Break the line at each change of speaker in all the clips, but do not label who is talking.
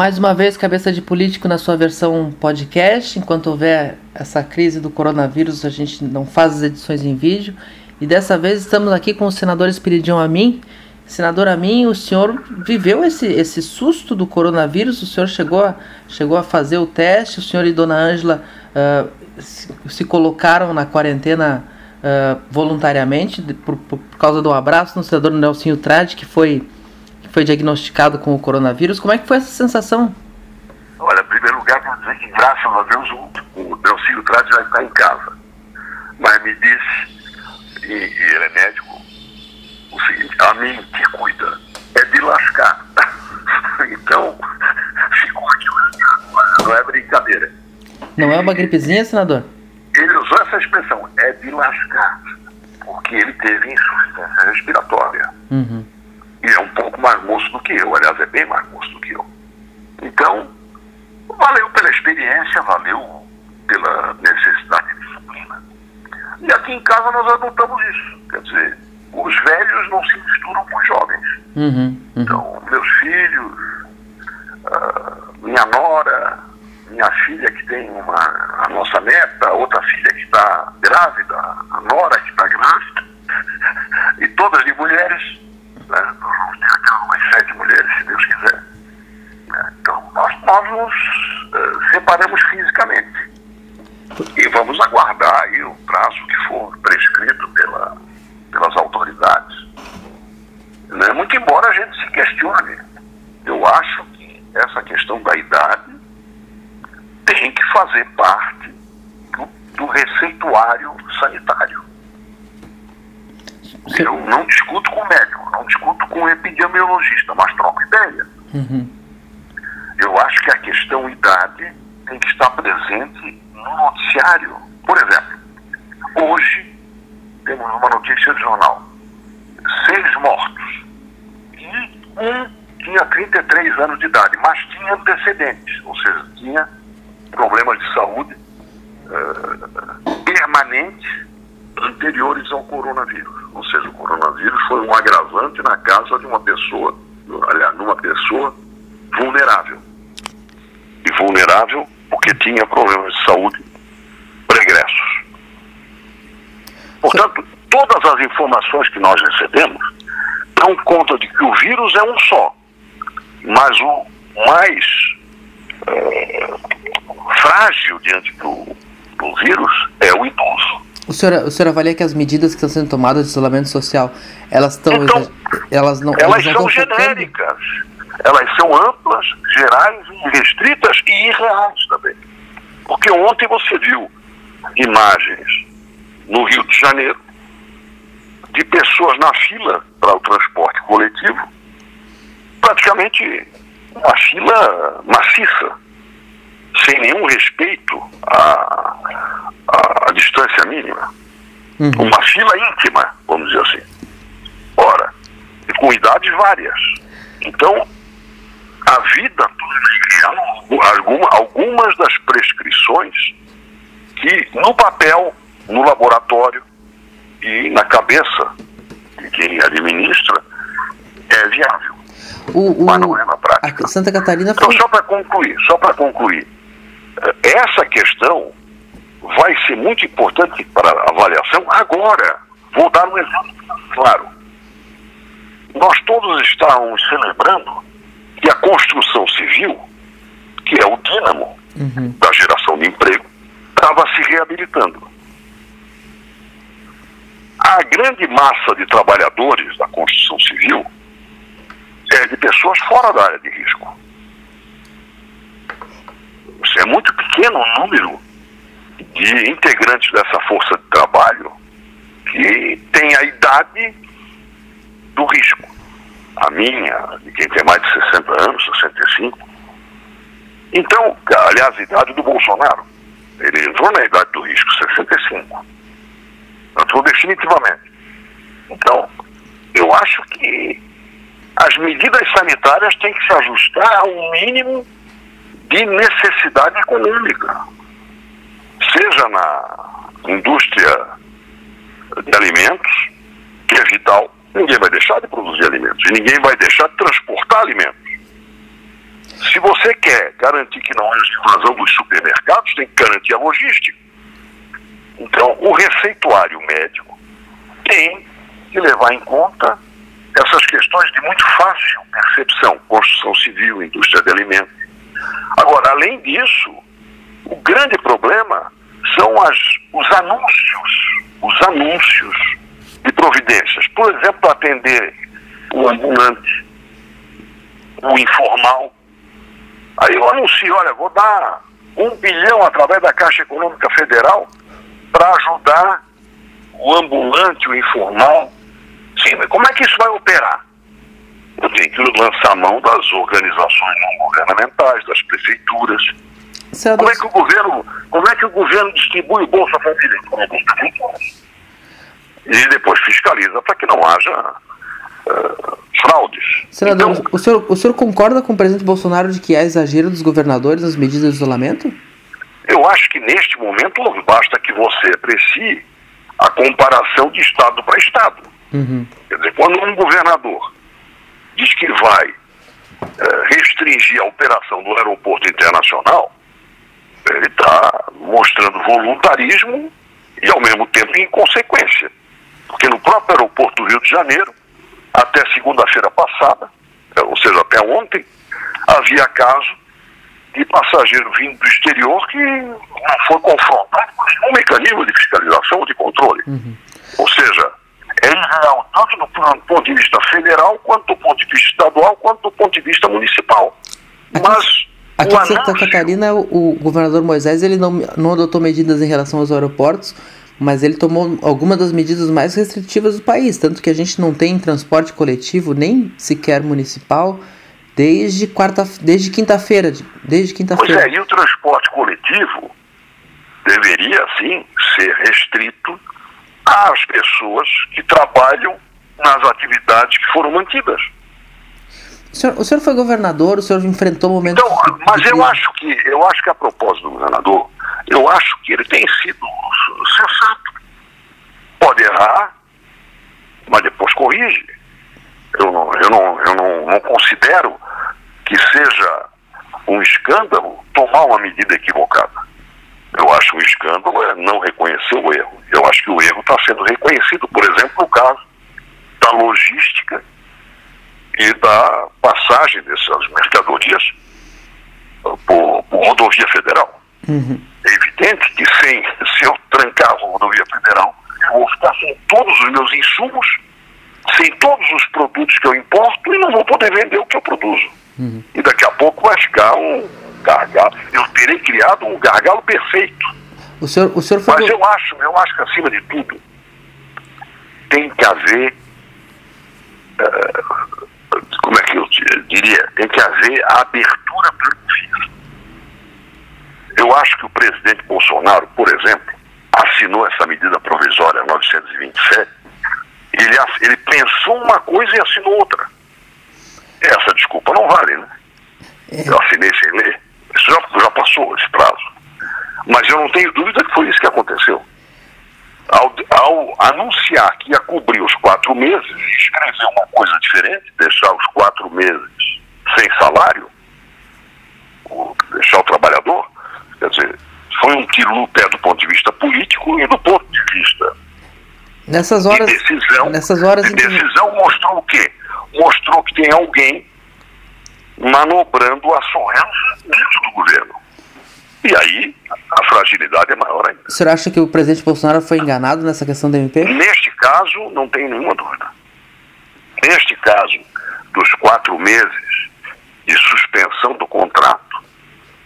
Mais uma vez, cabeça de político na sua versão podcast. Enquanto houver essa crise do coronavírus, a gente não faz as edições em vídeo. E dessa vez estamos aqui com o senador Espiridião Amin. Senador Amin, o senhor viveu esse, esse susto do coronavírus? O senhor chegou a, chegou a fazer o teste? O senhor e Dona Ângela uh, se, se, colocaram na quarentena uh, voluntariamente por, por, causa do abraço no senador Nelsinho Trade, que foi foi diagnosticado com o coronavírus. Como é que foi essa sensação?
Olha, em primeiro lugar, quero dizer que, graças a Deus, o, o Delcílio Trade já está em casa. Mas me disse, e, e ele é médico, o seguinte, a mim que cuida é de lascar. então, ficou aqui não é brincadeira.
Não é uma gripezinha, senador?
Ele usou essa expressão, é de lascar, porque ele teve insuficiência respiratória. Uhum. E é um pouco mais moço do que eu, aliás, é bem mais moço do que eu. Então, valeu pela experiência, valeu pela necessidade de disciplina. E aqui em casa nós adotamos isso. Quer dizer, os velhos não se misturam com os jovens. Uhum, uhum. Então, meus filhos, uh, minha nora, minha filha que tem uma, a nossa neta, outra filha está grávida, a nora que está grávida, e todas de mulheres, né? Nós vamos ter até umas sete mulheres, se Deus quiser. Né? Então, nós, nós nos uh, separamos fisicamente. E vamos aguardar aí o prazo que for prescrito pela, pelas autoridades. Né? Muito embora a gente se questione, eu acho que essa questão da idade tem que fazer parte receituário sanitário. Eu não discuto com o médico, não discuto com o epidemiologista, mas troco ideia. Uhum. Eu acho que a questão idade tem que estar presente no noticiário. Por exemplo, hoje temos uma notícia de jornal: seis mortos. E um tinha 33 anos de idade, mas tinha antecedentes, ou seja, tinha problemas de saúde uh, permanentes anteriores ao coronavírus. Ou seja, o coronavírus foi um agravante na casa de uma pessoa, aliás, numa pessoa vulnerável. E vulnerável porque tinha problemas de saúde pregressos. Portanto, todas as informações que nós recebemos dão conta de que o vírus é um só, mas o mais é, frágil diante do, do vírus é o idoso.
O senhor, o senhor avalia que as medidas que estão sendo tomadas de isolamento social, elas estão. Então,
elas não. Elas, são genéricas. Focando? Elas são amplas, gerais, restritas e irreais também. Porque ontem você viu imagens no Rio de Janeiro de pessoas na fila para o transporte coletivo, praticamente uma fila maciça, sem nenhum respeito a, a, a distância mínima. Uhum. Uma fila íntima, vamos dizer assim. Ora, e com idades várias. Então, a vida alguma, algumas das prescrições que no papel, no laboratório e na cabeça de quem administra é viável. O, o, mas não é na prática.
Santa Catarina
foi... Então, só para concluir, só para concluir, essa questão vai ser muito importante para a avaliação agora. Vou dar um exemplo claro. Nós todos estávamos celebrando que a construção civil, que é o dínamo uhum. da geração de emprego, estava se reabilitando. A grande massa de trabalhadores da construção civil é de pessoas fora da área de risco. É muito pequeno o número de integrantes dessa força de trabalho que tem a idade do risco. A minha, de quem tem mais de 60 anos, 65. Então, aliás, a idade do Bolsonaro. Ele entrou na idade do risco, 65. Entrou definitivamente. Então, eu acho que as medidas sanitárias têm que se ajustar ao mínimo de necessidade econômica seja na indústria de alimentos, que é vital, ninguém vai deixar de produzir alimentos e ninguém vai deixar de transportar alimentos. Se você quer garantir que não haja invasão dos supermercados, tem que garantir a logística. Então, o receituário médico tem que levar em conta essas questões de muito fácil percepção, construção civil, indústria de alimentos. Agora, além disso, o grande problema são as, os anúncios, os anúncios de providências. Por exemplo, atender o ambulante, o informal. Aí eu anuncio, olha, vou dar um bilhão através da Caixa Econômica Federal para ajudar o ambulante, o informal. Sim, mas como é que isso vai operar? Eu tenho que lançar mão das organizações não governamentais, das prefeituras. Como é que o governo, como é que o governo distribui o Bolsa Família? E depois fiscaliza para que não haja uh, fraudes.
Senador, então, o, senhor, o senhor concorda com o presidente Bolsonaro de que há exagero dos governadores nas medidas de isolamento?
Eu acho que neste momento basta que você aprecie a comparação de Estado para Estado. Uhum. Quer dizer, quando um governador diz que vai uh, restringir a operação do aeroporto internacional, ele está mostrando voluntarismo e, ao mesmo tempo, inconsequência. Porque no próprio aeroporto do Rio de Janeiro, até segunda-feira passada, eh, ou seja, até ontem, havia caso de passageiro vindo do exterior que não foi confrontado com nenhum mecanismo de fiscalização ou de controle. Uhum. Ou seja, é irreal tanto do ponto de vista federal, quanto do ponto de vista estadual, quanto do ponto de vista municipal.
Aqui, Mas aqui em Santa Catarina, o, o, governador Moisés ele não, não adotou medidas em relação aos aeroportos, mas ele tomou algumas das medidas mais restritivas do país, tanto que a gente não tem transporte coletivo, nem sequer municipal, desde quarta, desde quinta-feira, desde quinta-feira.
Pois é, e o transporte coletivo deveria sim ser restrito às pessoas que trabalham nas atividades que foram mantidas.
O senhor, o senhor foi governador, o senhor enfrentou momentos.
Então, mas eu acho que eu acho que a propósito do governador, eu acho que ele tem sido sensato. Pode errar, mas depois corrige. Eu não, eu não, eu não, não considero que seja um escândalo tomar uma medida equivocada. Eu acho um escândalo é não reconhecer o erro. Eu acho que o erro está sendo reconhecido, por exemplo, no caso da logística e da passagem dessas mercadorias por, por rodovia federal. Uhum. É evidente que sem, se eu trancar a rodovia federal, eu vou ficar sem todos os meus insumos, sem todos os produtos que eu importo e não vou poder vender o que eu produzo. Uhum. E daqui a pouco vai ficar um gargalo. Eu terei criado um gargalo perfeito.
O senhor, o senhor foi...
Mas eu acho, eu acho que acima de tudo tem que haver uh, como é que eu diria, tem que haver a abertura para o Eu acho que o presidente Bolsonaro, por exemplo, assinou essa medida provisória 927, ele, ele pensou uma coisa e assinou outra. Essa desculpa não vale, né? É. Eu assinei sem ler. Isso já, já passou esse prazo. Mas eu não tenho dúvida que foi isso que aconteceu. Ao, ao, anunciar que ia cobrir os quatro meses e escrever uma coisa diferente, deixar os quatro meses sem salário, deixar o trabalhador, quer dizer, foi um tiro no pé do ponto de vista político e do ponto de vista
nessas horas,
de decisão.
Nessas horas
de decisão mostrou o quê? Mostrou que tem alguém manobrando a sorrença dentro do governo. E aí a fragilidade é maior ainda.
O senhor acha que o presidente Bolsonaro foi enganado nessa questão do MP?
Neste caso, não tem nenhuma dúvida. Neste caso, dos quatro meses de suspensão do contrato,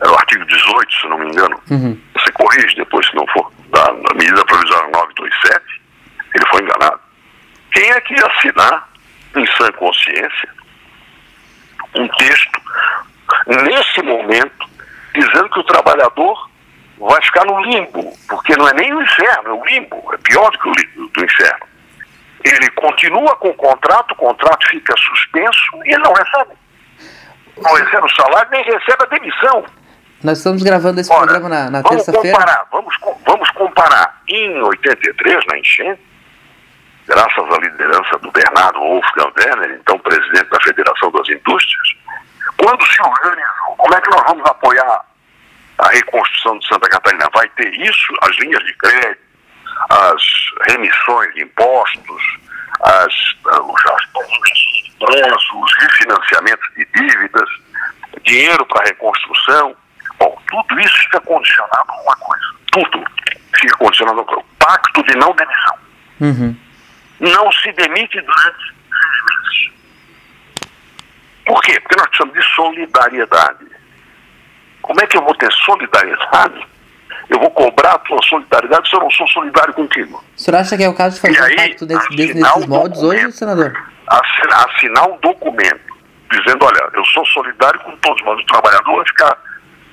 era o artigo 18, se não me engano, uhum. você corrige depois se não for, da, da medida provisória 927, ele foi enganado. Quem é que ia assinar, em sã consciência, um texto, nesse momento, dizendo que o trabalhador vai ficar no limbo, porque não é nem o inferno, é o limbo, é pior do que o limbo, do inferno. Ele continua com o contrato, o contrato fica suspenso e ele não recebe. Não recebe o salário, nem recebe a demissão.
Nós estamos gravando esse Ora, programa na, na terça-feira.
Vamos, vamos comparar. Vamos comparar. Em 83, na enchente, graças à liderança do Bernardo Wolfgang Werner, então presidente da Federação das Indústrias, quando se organizou, como é que nós vamos apoiar a reconstrução de Santa Catarina? Vai ter isso, as linhas de crédito, as remissões de impostos, as, os, os refinanciamentos de dívidas, dinheiro para reconstrução. Bom, tudo isso fica condicionado a uma coisa. Tudo fica condicionado a uma coisa. Pacto de não demissão. Uhum. Não se demite durante seis meses. Por quê? Porque nós precisamos de solidariedade. Como é que eu vou ter solidariedade? Eu vou cobrar a tua solidariedade se eu não sou solidário contigo.
O senhor acha que é o caso de fazer um pacto desse, desse, nesses moldes hoje, senador?
Assinar, assinar um documento dizendo, olha, eu sou solidário com todos, mas o trabalhador vai ficar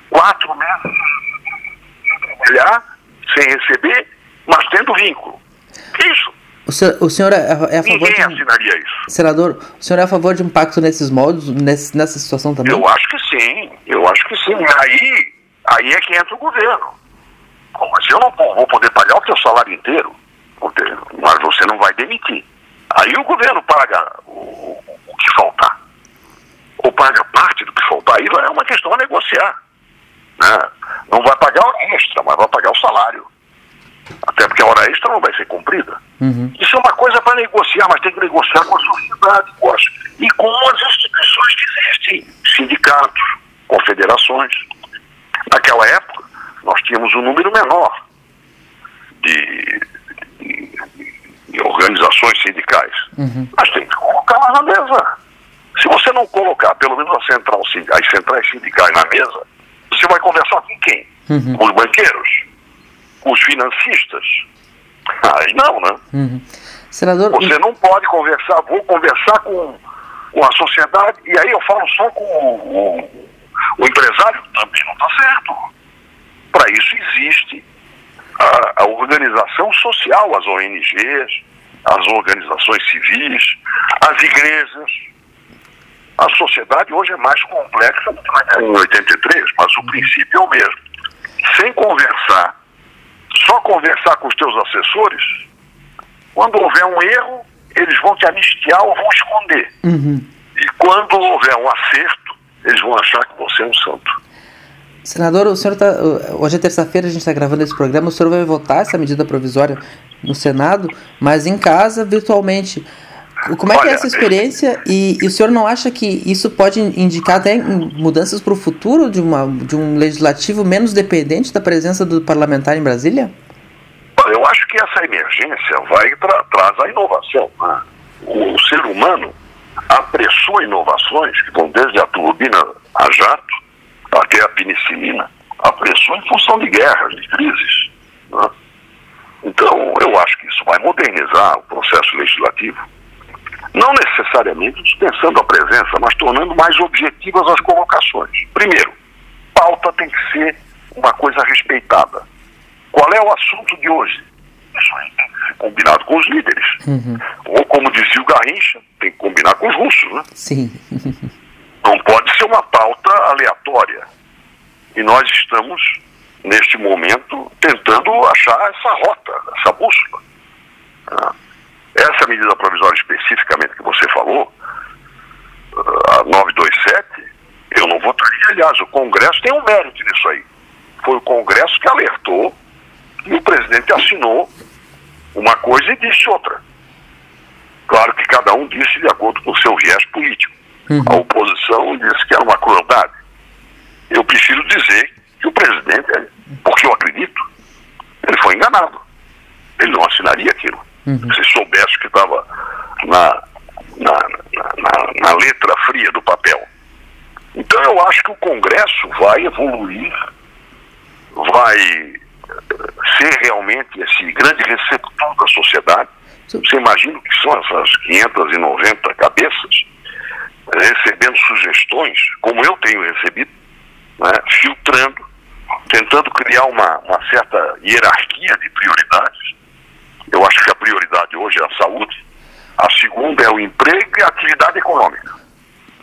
quatro meses sem trabalhar, sem receber, mas tendo vínculo. Isso?
O senhor, o senhor é, é a favor
Ninguém
de
um, assinaria isso.
Senador, o senhor é a favor de um pacto nesses moldes, nesse, nessa situação também?
Eu acho que sim, eu acho que sim. Aí, aí é que entra o governo. Bom, mas eu não vou poder pagar o teu salário inteiro, mas você não vai demitir. Aí o governo paga o, o que faltar. Ou paga parte do que faltar. Aí é uma questão a negociar. Né? Não vai pagar hora extra, mas vai pagar o salário. Até porque a hora extra não vai ser cumprida. Uhum. Isso é uma coisa para negociar, mas tem que negociar com a sociedade, e com as instituições que existem, sindicatos, confederações. Naquela época, nós tínhamos um número menor de, de, de organizações sindicais. Uhum. Mas tem que colocar lá na mesa. Se você não colocar pelo menos a central, as centrais sindicais na mesa, você vai conversar com quem? Uhum. Com os banqueiros? Os financistas? Aí não, né?
Uhum. Senador...
Você não pode conversar, vou conversar com, com a sociedade, e aí eu falo só com o, o, o empresário, também não está certo. Para isso existe a, a, organização social, as ONGs, as organizações civis, as igrejas. A sociedade hoje é mais complexa do que em 83, mas o princípio é o mesmo. Sem conversar, só conversar com os teus assessores, quando houver um erro, eles vão te anistiar ou vão esconder. Uhum. E quando houver um acerto, eles vão achar que você é um santo.
Senador, o senhor tá, hoje é terça-feira, a gente está gravando esse programa. O senhor vai votar essa medida provisória no Senado, mas em casa, virtualmente. Como é Olha, que é essa experiência? E, e, o senhor não acha que isso pode indicar até mudanças para o futuro de, uma, de um legislativo menos dependente da presença do parlamentar em Brasília?
Eu acho que essa emergência vai tra traz a inovação. Né? O, o ser humano apressou inovações que vão desde a turbina a jato até a penicilina, apressou em função de guerras, de crises. Né? Então, eu acho que isso vai modernizar o processo legislativo, não necessariamente dispensando a presença, mas tornando mais objetivas as colocações. Primeiro, pauta tem que ser uma coisa respeitada. Qual é o assunto de hoje? Isso aí tem que ser combinado com os líderes. Uhum. Ou, como dizia o Garrincha, tem que combinar com os russos, né?
Sim.
Não pode ser uma pauta aleatória. E nós estamos, neste momento, tentando achar essa rota, essa bússola. Ah, essa medida provisória especificamente que você falou, ah, a 927, eu não votaria. Aliás, o Congresso tem um mérito nisso aí. Foi o Congresso que alertou e o presidente assinou uma coisa e disse outra. Claro que cada um disse de acordo com o seu viés político. Uhum. A oposição disse que era uma crueldade. Eu preciso dizer que o presidente, porque eu acredito, ele foi enganado. Ele não assinaria aquilo. Uhum. Se soubesse que estava na, na, na, na, letra fria do papel. Então eu acho que o Congresso vai evoluir, vai eh, ser realmente esse grande receptor da sociedade. Você imagina o que são essas 590 cabeças recebendo sugestões, como eu tenho recebido, né, filtrando, tentando criar uma, uma certa hierarquia de prioridades. Eu acho que a prioridade hoje é a saúde, a segunda é o emprego e a atividade econômica.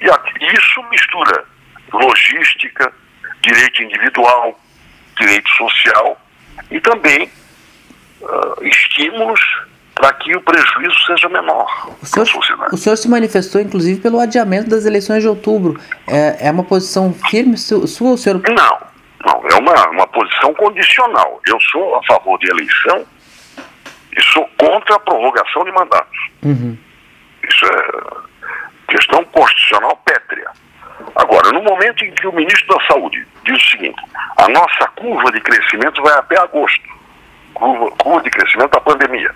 E isso mistura logística, direito individual, direito social e também uh, estímulos para que o prejuízo seja menor
o senhor, o senhor se manifestou, inclusive, pelo adiamento das eleições de outubro. É, é uma posição firme sua, o senhor?
Não, não. É uma, uma posição condicional. Eu sou a favor de eleição e sou contra a prorrogação de mandatos.
Uhum.
Isso é questão constitucional pétrea. Agora, no momento em que o ministro da Saúde diz o seguinte, a nossa curva de crescimento vai até agosto, curva, curva de crescimento da pandemia.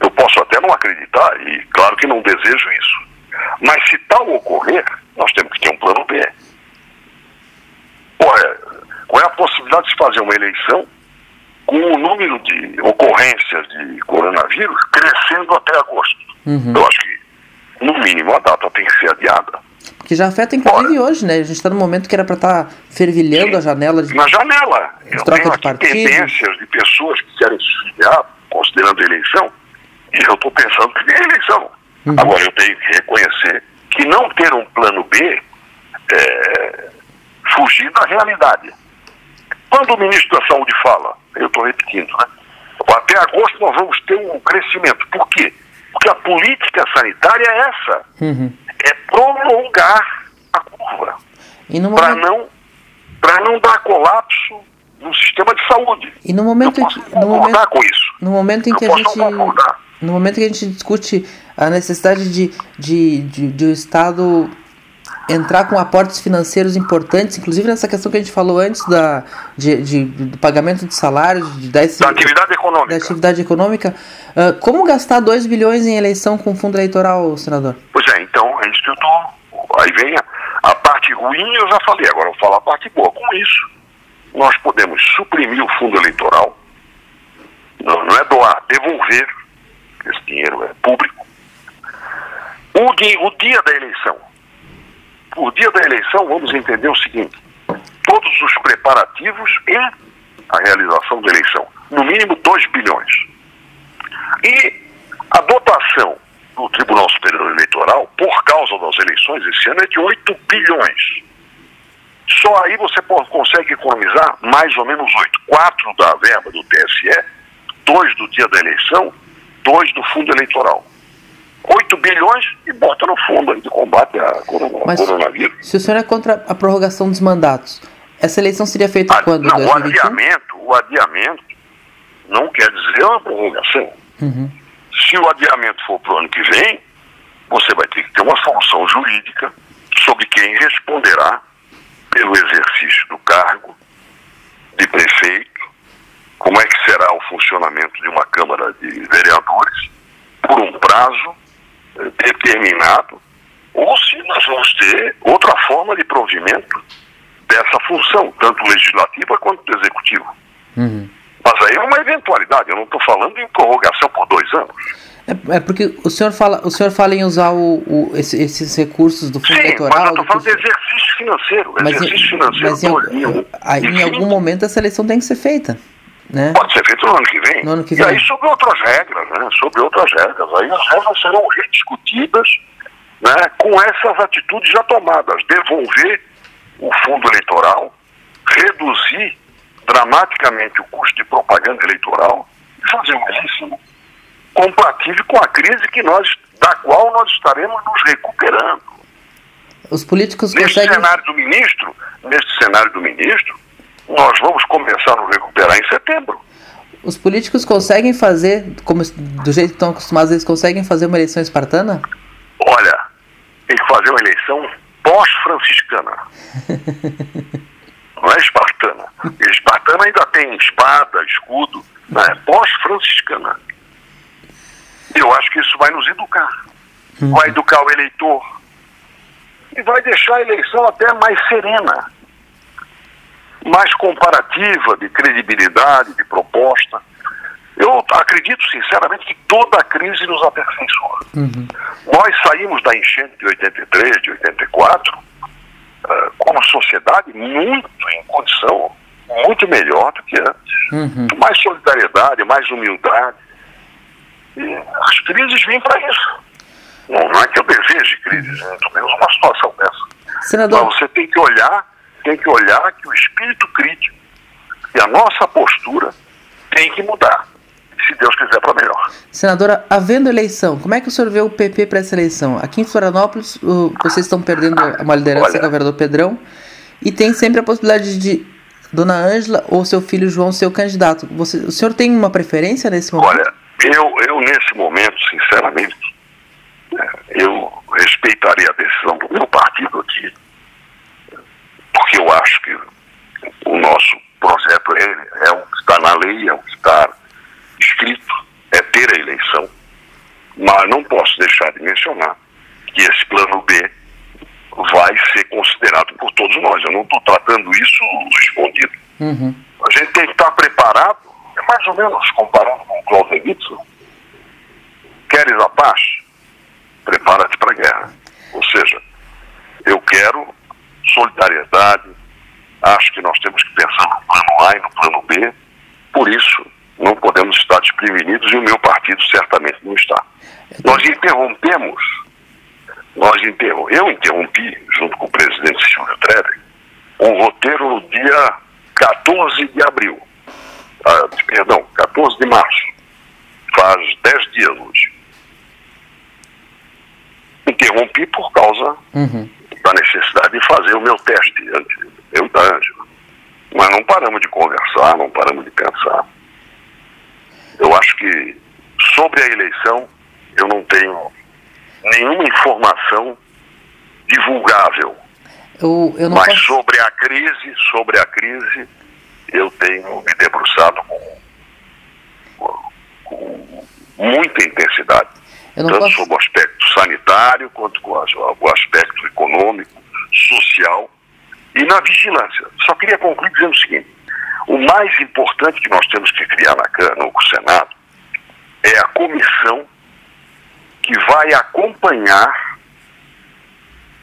Eu posso até não acreditar, e claro que não desejo isso. Mas se tal ocorrer, nós temos que ter um plano B. Qual é, qual é a possibilidade de se fazer uma eleição com o número de ocorrências de coronavírus crescendo até agosto?
Uhum.
Eu acho que, no mínimo, a data tem que ser adiada.
Que já afeta inclusive Ora, hoje, né? A gente está no momento que era para estar tá fervilhando sim, a janela de.
Na janela. Eu troca tenho de partido. tendências de pessoas que querem se filiar, considerando a eleição, e eu estou pensando que vem eleição. Uhum. Agora, eu tenho que reconhecer que não ter um plano B é fugir da realidade. Quando o ministro da Saúde fala, eu estou repetindo, né? Até agosto nós vamos ter um crescimento. Por quê? Porque a política sanitária é essa.
Uhum
é prolongar a curva para não não dar colapso no sistema de saúde.
E no momento
eu
posso que, no momento,
com isso.
No momento em
eu
que a gente no momento que a gente discute a necessidade de, de, de, de o Estado entrar com aportes financeiros importantes, inclusive nessa questão que a gente falou antes da, de, de do pagamento de salários, de,
da, da atividade econômica.
Da atividade econômica. Uh, como gastar 2 bilhões em eleição com fundo eleitoral, senador?
Pois é, então eu tô. Aí vem a, a parte ruim, eu já falei, agora eu vou falar a parte boa. Com isso, nós podemos suprimir o fundo eleitoral, não, não é doar, devolver, esse dinheiro é público. O o dia da eleição, o dia da eleição, vamos entender o seguinte: todos os preparativos e a realização da eleição, no mínimo 2 bilhões. E a dotação do Tribunal Superior Eleitoral, por causa das eleições esse ano, é de 8 bilhões. Só aí você consegue economizar mais ou menos 8. 4 da verba do TSE, 2 do dia da eleição, 2 do fundo eleitoral. 8 bilhões e bota no fundo de combate a
Mas,
coronavírus.
Se o senhor é contra a prorrogação dos mandatos, essa eleição seria feita
ah,
quando?
Não, 2021? o adiamento, o adiamento não quer dizer uma prorrogação.
Uhum.
Se o adiamento for para o ano que vem, você vai ter que ter uma solução jurídica sobre quem responderá pelo exercício do cargo de prefeito, como é que será o funcionamento de uma Câmara de Vereadores, por um prazo determinado, ou se nós vamos ter outra forma de provimento dessa função, tanto legislativa quanto executiva.
Uhum.
Mas aí é uma eventualidade, eu não estou falando em prorrogação por dois anos.
É, é, porque o senhor fala, o senhor fala em usar o, o esse, esses recursos do fundo
Sim,
eleitoral.
Mas eu estou falando de exercício financeiro.
Mas,
exercício financeiro
mas em, aí, em algum momento essa eleição tem que ser feita. Né?
Pode ser feito no ano que vem.
No ano que vem.
E aí sobre outras regras, né? Sobre outras regras. Aí as regras serão rediscutidas né, com essas atitudes já tomadas. Devolver o fundo eleitoral, reduzir dramaticamente o custo de propaganda eleitoral e fazer um eleição compatível com a crise que nós, da qual nós estaremos nos recuperando.
Os políticos
nesse
conseguem...
cenário do ministro, nesse cenário do ministro, nós vamos começar a nos recuperar em setembro.
Os políticos conseguem fazer, como do jeito que estão acostumados, eles conseguem fazer uma eleição espartana?
Olha, tem que fazer uma eleição pós-franciscana. Não é espartana. Espartana ainda tem espada, escudo, não é pós-franciscana. Eu acho que isso vai nos educar.
Uhum.
Vai educar o eleitor. E vai deixar a eleição até mais serena mais comparativa, de credibilidade, de proposta. Eu acredito sinceramente que toda a crise nos aperfeiçoa.
Uhum.
Nós saímos da enchente de 83, de 84, uh, como sociedade muito em condição muito melhor do que antes.
Uhum.
Mais solidariedade, mais humildade. E as crises vêm para isso. Não, não, é que eu deseje crises, muito menos uma situação dessa.
Senador...
Mas você tem que olhar tem que olhar que o espírito crítico e a nossa postura tem que mudar. se Deus quiser, para melhor.
Senadora, havendo eleição, como é que o senhor vê o PP para essa eleição? Aqui em Florianópolis, vocês estão perdendo uma liderança, Olha, governador Pedrão, e tem sempre a possibilidade de Dona Ângela ou seu filho João ser o candidato. Você, o senhor tem uma preferência nesse momento?
Olha, eu, eu nesse momento, sinceramente, né, eu respeitaria a decisão do meu partido aqui, porque eu acho que o nosso projeto é, é o que está na lei, é o que está escrito, é ter a eleição. Mas não posso deixar de mencionar que esse plano B vai ser considerado por todos nós. Eu não estou tratando isso escondido. Uhum. A gente tem que estar preparado, é mais ou menos comparando com o Clausewitz. Queres a paz? Prepara-te para a guerra. Ou seja, eu quero solidariedade, acho que nós temos que pensar no plano A e no plano B, por isso não podemos estar desprevenidos e o meu partido certamente não está. Nós interrompemos nós interrom eu interrompi, junto com o presidente Silvio Trevi, um roteiro no dia 14 de abril. Ah, perdão, 14 de março. Faz 10 dias hoje. Interrompi por causa uhum. Da necessidade de fazer o meu teste, Ângela. Mas não paramos de conversar, não paramos de pensar. Eu acho que sobre a eleição eu não tenho nenhuma informação divulgável.
Eu, eu
Mas posso... sobre a crise, sobre a crise, eu tenho me debruçado com, com muita intensidade. Tanto posso... sobre o aspecto sanitário, quanto com o aspecto econômico, social e na vigilância. Só queria concluir dizendo o seguinte: o mais importante que nós temos que criar na, no Senado é a comissão que vai acompanhar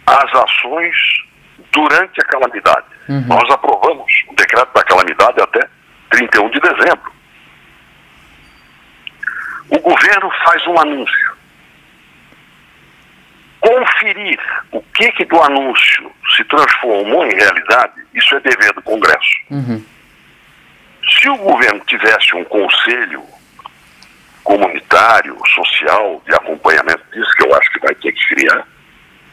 as ações durante a calamidade. Uhum. Nós aprovamos o decreto da calamidade até 31 de dezembro. O governo faz um anúncio. Conferir o que, que do anúncio se transformou em realidade, isso é dever do Congresso. Uhum. Se o governo tivesse um conselho comunitário, social, de acompanhamento disso, que eu acho que vai ter que criar,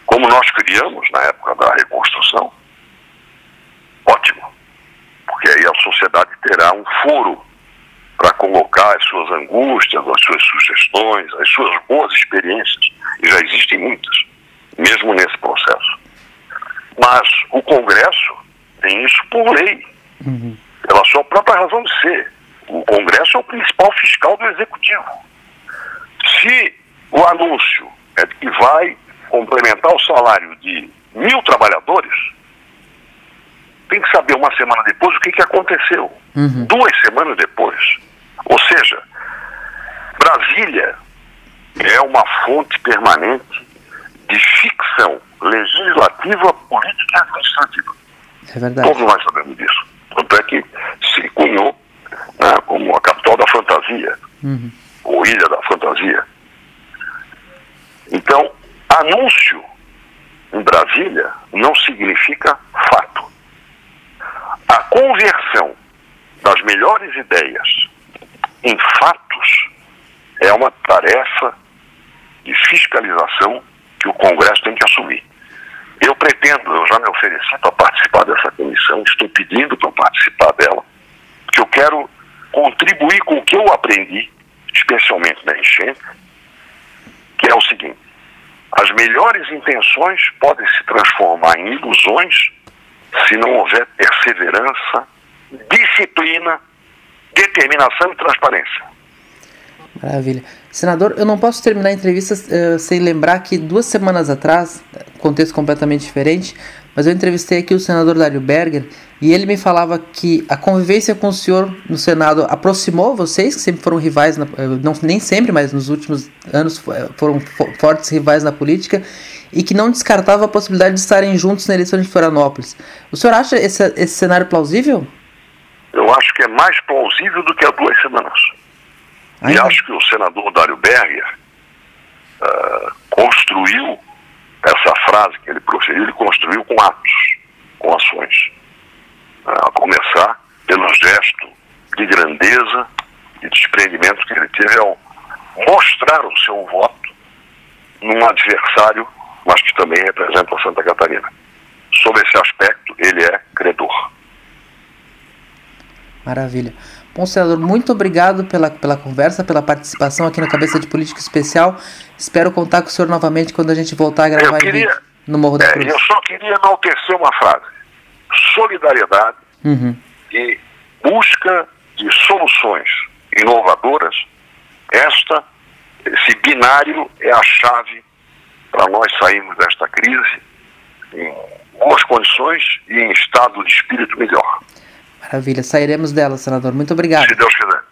como nós criamos na época da reconstrução, ótimo. Porque aí a sociedade terá um foro para colocar as suas angústias, as suas sugestões, as suas boas experiências, e já existem muitas, mesmo nesse processo. Mas o Congresso tem isso por lei, uhum. pela sua própria razão de ser. O Congresso é o principal fiscal do Executivo. Se o anúncio é de que vai complementar o salário de mil trabalhadores, tem que saber uma semana depois o que, que aconteceu. Uhum. Duas semanas depois. Ou seja, Brasília é uma fonte permanente de ficção legislativa, política e administrativa.
É verdade.
Todos nós sabemos disso. Tanto é que se cunhou né, como a capital da fantasia, uhum. ou ilha da fantasia. Então, anúncio em Brasília não significa fato. A conversão das melhores ideias em fatos é uma tarefa de fiscalização que o Congresso tem que assumir. Eu pretendo, eu já me ofereci para participar dessa comissão, estou pedindo para participar dela, porque eu quero contribuir com o que eu aprendi, especialmente na enchente, que é o seguinte: as melhores intenções podem se transformar em ilusões se não houver perseverança, disciplina, determinação e transparência.
Maravilha. Senador, eu não posso terminar a entrevista uh, sem lembrar que duas semanas atrás, contexto completamente diferente, mas eu entrevistei aqui o senador Dário Berger e ele me falava que a convivência com o senhor no Senado aproximou vocês, que sempre foram rivais, na, eh, não, nem sempre, mas nos últimos anos eh, foram fortes rivais na política, e que não descartava a possibilidade de estarem juntos na eleição de Florianópolis. O senhor acha esse, esse cenário plausível?
Eu acho que é mais plausível do que há duas semanas. E acho que o senador Dário Berger uh, construiu essa frase que ele proferiu, ele construiu com atos, com ações a começar pelo gesto de grandeza e desprendimento que ele teve ao mostrar o seu voto num adversário, mas que também representa Santa Catarina. Sob esse aspecto, ele é credor.
Maravilha. Bom, senador, muito obrigado pela, pela conversa, pela participação aqui no Cabeça de Política Especial. Espero contar com o senhor novamente quando a gente voltar a gravar
queria,
no Morro da Cruz.
É, eu só queria enaltecer uma frase. Solidariedade uhum. e busca de soluções inovadoras, esta, esse binário é a chave para nós sairmos desta crise em boas condições e em estado de espírito melhor.
Maravilha, sairemos dela, senador. Muito obrigado.
Se Deus quiser.